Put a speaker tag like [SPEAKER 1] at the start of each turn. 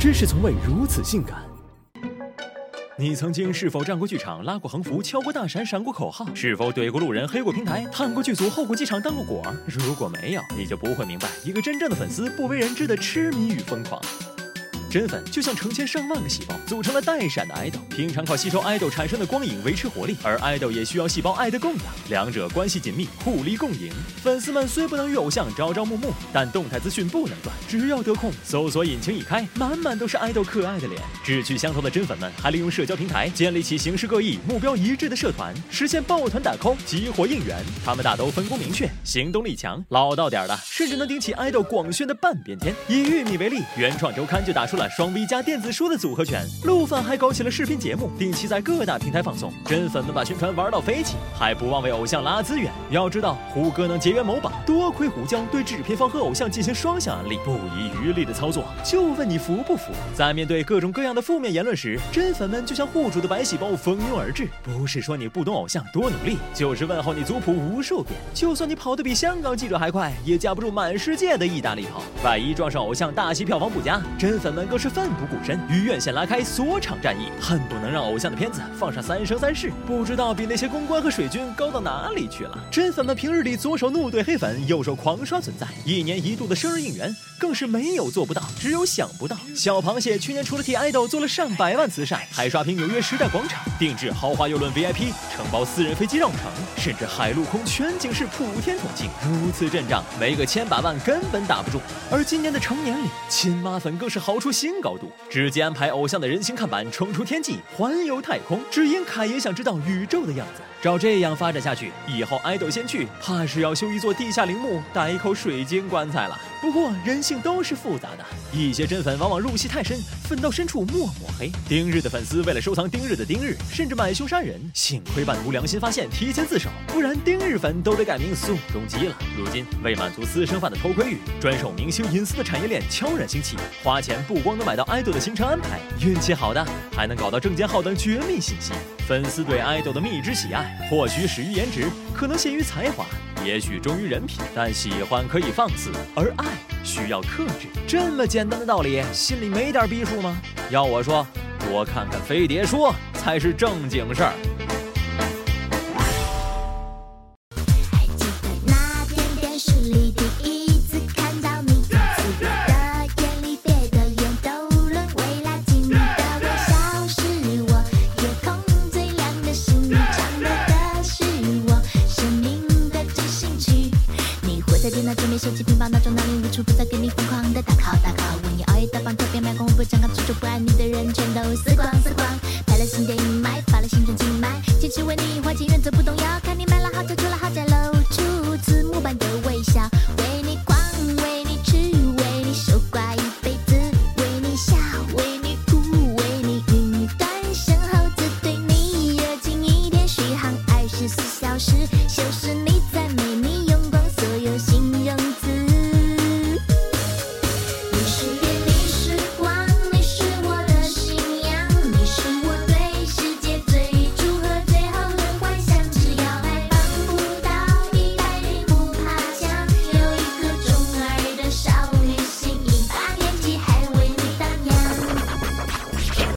[SPEAKER 1] 知识从未如此性感。你曾经是否站过剧场、拉过横幅、敲过大闪、闪过口号？是否怼过路人、黑过平台、探过剧组、后过机场、当过果儿？如果没有，你就不会明白一个真正的粉丝不为人知的痴迷与疯狂。真粉就像成千上万个细胞组成了带闪的爱豆，平常靠吸收爱豆产生的光影维持活力，而爱豆也需要细胞爱的供养，两者关系紧密，互利共赢。粉丝们虽不能与偶像朝朝暮暮，但动态资讯不能断。只要得空，搜索引擎一开，满满都是爱豆可爱的脸。志趣相投的真粉们还利用社交平台建立起形式各异、目标一致的社团，实现抱团打 call、激活应援。他们大都分工明确，行动力强，老到点的甚至能顶起爱豆广宣的半边天。以玉米为例，原创周刊就打出。了双 V 加电子书的组合拳，陆粉还搞起了视频节目，定期在各大平台放送。真粉们把宣传玩到飞起，还不忘为偶像拉资源。要知道，胡歌能结缘某宝，多亏胡椒对制片方和偶像进行双向安利，不遗余力的操作。就问你服不服？在面对各种各样的负面言论时，真粉们就像户主的白细胞蜂拥而至。不是说你不懂偶像多努力，就是问候你族谱无数遍。就算你跑得比香港记者还快，也架不住满世界的意大利炮。万一撞上偶像大戏票房不佳，真粉们更是奋不顾身，与院线拉开锁场战役，恨不能让偶像的片子放上《三生三世》，不知道比那些公关和水军高到哪里去了。真粉们平日里左手怒怼黑粉，右手狂刷存在，一年一度的生日应援更是没有做不到，只有想不到。小螃蟹去年除了替爱豆做了上百万慈善，还刷屏纽约时代广场，定制豪华游轮 VIP，承包私人飞机绕城，甚至海陆空全景式普天同庆，如此阵仗，没个千把万根本打不住。而今年的成年礼，亲妈粉更是豪出新高度，直接安排偶像的人形看板冲出天际，环游太空，只因凯爷想知道宇宙的样子。照这样发展下去，以后爱豆先去，怕是要修一座地下陵墓，打一口水晶棺材了。不过人性都是复杂的，一些真粉往往入戏太深，粉到深处默默黑。丁日的粉丝为了收藏丁日的丁日，甚至买凶杀人，幸亏半途良心发现，提前自首，不然丁日粉都得改名宋仲基了。如今为满足私生饭的偷窥欲，专守明星隐私的产业链悄然兴起，花钱不光能买到爱豆的行程安排，运气好的还能搞到证件号等绝密信息。粉丝对爱豆的蜜汁喜爱，或许始于颜值，可能限于才华。也许忠于人品，但喜欢可以放肆，而爱需要克制。这么简单的道理，心里没点逼数吗？要我说，多看看飞碟说才是正经事儿。
[SPEAKER 2] 无处不在，跟你疯狂的打 call 打 call，为你熬夜到爆，特别卖光，我不想价，处处不爱你的人全都死光死光，拍了新电影，买发了新专辑，买，坚持为你花钱原则不动摇，看你买了好久，出了好久。